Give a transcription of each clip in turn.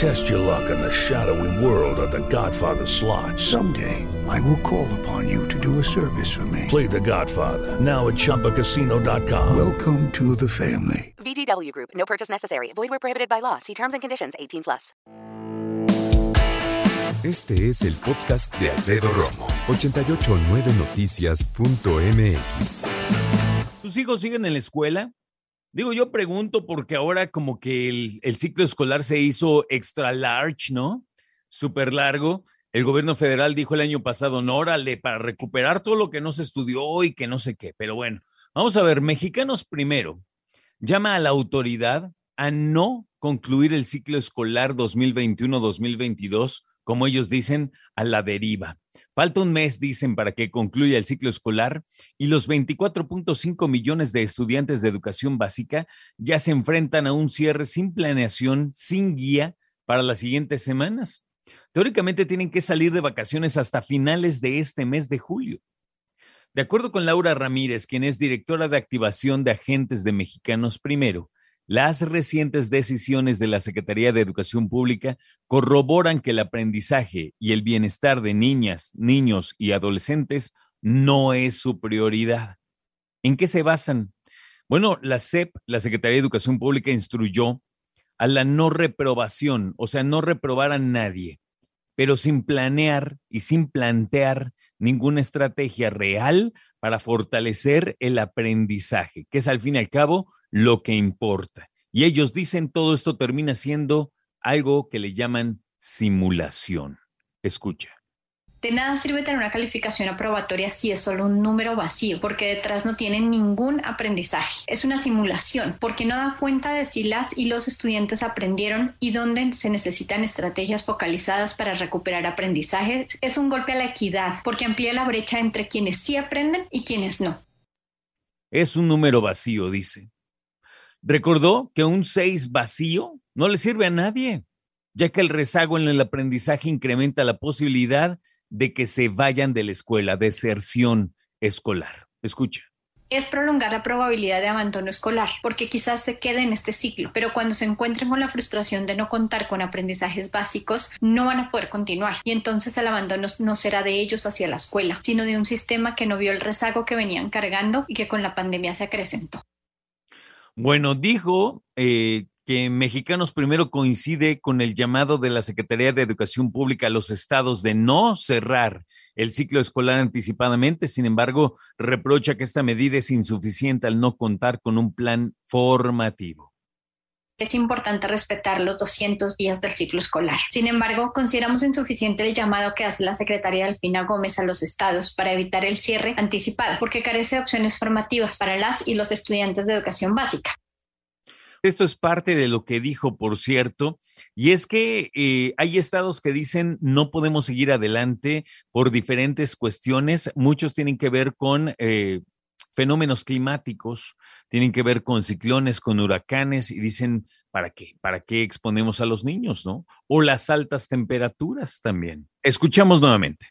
Test your luck in the shadowy world of The Godfather slot. Someday, I will call upon you to do a service for me. Play The Godfather now at ChumbaCasino.com. Welcome to the family. VGW Group. No purchase necessary. Void where prohibited by law. See terms and conditions. 18 plus. Este es el podcast de Alfredo Romo. 889noticias.mx. ¿Tus hijos siguen en la escuela? Digo, yo pregunto porque ahora como que el, ciclo escolar se hizo extra large, ¿no? Súper largo. El gobierno federal dijo el año pasado, no, órale, para recuperar todo lo que no se estudió y que no sé qué. Pero bueno, vamos a ver, Mexicanos Primero llama a la autoridad a no concluir el ciclo escolar 2021-2022, como ellos dicen, a la deriva. Falta un mes, dicen, para que concluya el ciclo escolar y los 24.5 millones de estudiantes de educación básica ya se enfrentan a un cierre sin planeación, sin guía para las siguientes semanas. Teóricamente tienen que salir de vacaciones hasta finales de este mes de julio. De acuerdo con Laura Ramírez, quien es directora de activación de agentes de Mexicanos Primero, las recientes decisiones de la Secretaría de Educación Pública corroboran que el aprendizaje y el bienestar de niñas, niños y adolescentes no es su prioridad. ¿En qué se basan? Bueno, la SEP, la Secretaría de Educación Pública, instruyó a la no reprobación, o sea, no reprobar a nadie, pero sin planear y sin plantear ninguna estrategia real para fortalecer el aprendizaje, que es al fin y al cabo lo que importa. Y ellos dicen todo esto termina siendo algo que le llaman simulación. Escucha. De nada sirve tener una calificación aprobatoria si es solo un número vacío, porque detrás no tiene ningún aprendizaje. Es una simulación, porque no da cuenta de si las y los estudiantes aprendieron y dónde se necesitan estrategias focalizadas para recuperar aprendizajes. Es un golpe a la equidad, porque amplía la brecha entre quienes sí aprenden y quienes no. Es un número vacío, dice. Recordó que un 6 vacío no le sirve a nadie, ya que el rezago en el aprendizaje incrementa la posibilidad de que se vayan de la escuela, deserción escolar. Escucha. Es prolongar la probabilidad de abandono escolar, porque quizás se quede en este ciclo, pero cuando se encuentren con la frustración de no contar con aprendizajes básicos, no van a poder continuar. Y entonces el abandono no será de ellos hacia la escuela, sino de un sistema que no vio el rezago que venían cargando y que con la pandemia se acrecentó. Bueno, dijo eh, que Mexicanos Primero coincide con el llamado de la Secretaría de Educación Pública a los estados de no cerrar el ciclo escolar anticipadamente. Sin embargo, reprocha que esta medida es insuficiente al no contar con un plan formativo. Es importante respetar los 200 días del ciclo escolar. Sin embargo, consideramos insuficiente el llamado que hace la Secretaría Alfina Gómez a los estados para evitar el cierre anticipado, porque carece de opciones formativas para las y los estudiantes de educación básica. Esto es parte de lo que dijo, por cierto, y es que eh, hay estados que dicen no podemos seguir adelante por diferentes cuestiones. Muchos tienen que ver con eh, fenómenos climáticos, tienen que ver con ciclones, con huracanes, y dicen, ¿para qué? ¿Para qué exponemos a los niños, no? O las altas temperaturas también. Escuchamos nuevamente.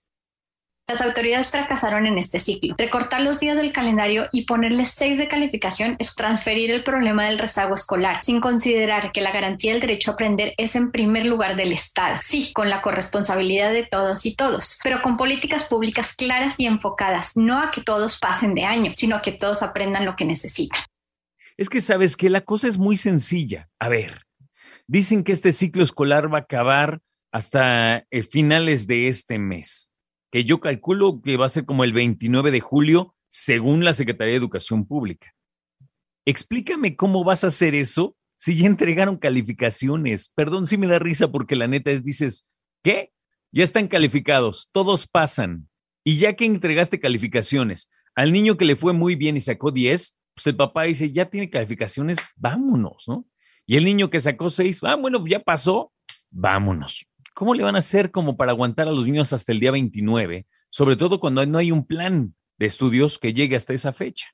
Las autoridades fracasaron en este ciclo. Recortar los días del calendario y ponerles seis de calificación es transferir el problema del rezago escolar, sin considerar que la garantía del derecho a aprender es en primer lugar del Estado. Sí, con la corresponsabilidad de todos y todos, pero con políticas públicas claras y enfocadas, no a que todos pasen de año, sino a que todos aprendan lo que necesitan. Es que sabes que la cosa es muy sencilla. A ver, dicen que este ciclo escolar va a acabar hasta eh, finales de este mes que yo calculo que va a ser como el 29 de julio, según la Secretaría de Educación Pública. Explícame cómo vas a hacer eso si ya entregaron calificaciones. Perdón si me da risa porque la neta es, dices, ¿qué? Ya están calificados, todos pasan. Y ya que entregaste calificaciones, al niño que le fue muy bien y sacó 10, pues el papá dice, ya tiene calificaciones, vámonos, ¿no? Y el niño que sacó 6, ah, bueno, ya pasó, vámonos. ¿Cómo le van a hacer como para aguantar a los niños hasta el día 29? Sobre todo cuando no hay un plan de estudios que llegue hasta esa fecha.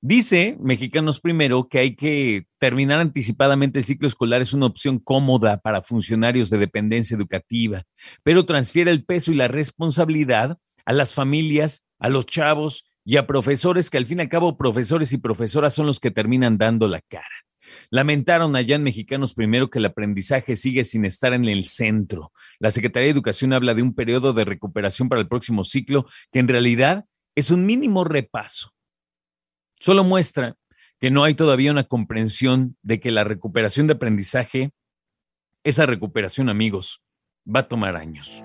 Dice Mexicanos Primero que hay que terminar anticipadamente el ciclo escolar es una opción cómoda para funcionarios de dependencia educativa, pero transfiere el peso y la responsabilidad a las familias, a los chavos y a profesores que al fin y al cabo profesores y profesoras son los que terminan dando la cara. Lamentaron allá en Mexicanos Primero que el aprendizaje sigue sin estar en el centro. La Secretaría de Educación habla de un periodo de recuperación para el próximo ciclo que en realidad es un mínimo repaso solo muestra que no hay todavía una comprensión de que la recuperación de aprendizaje, esa recuperación, amigos, va a tomar años.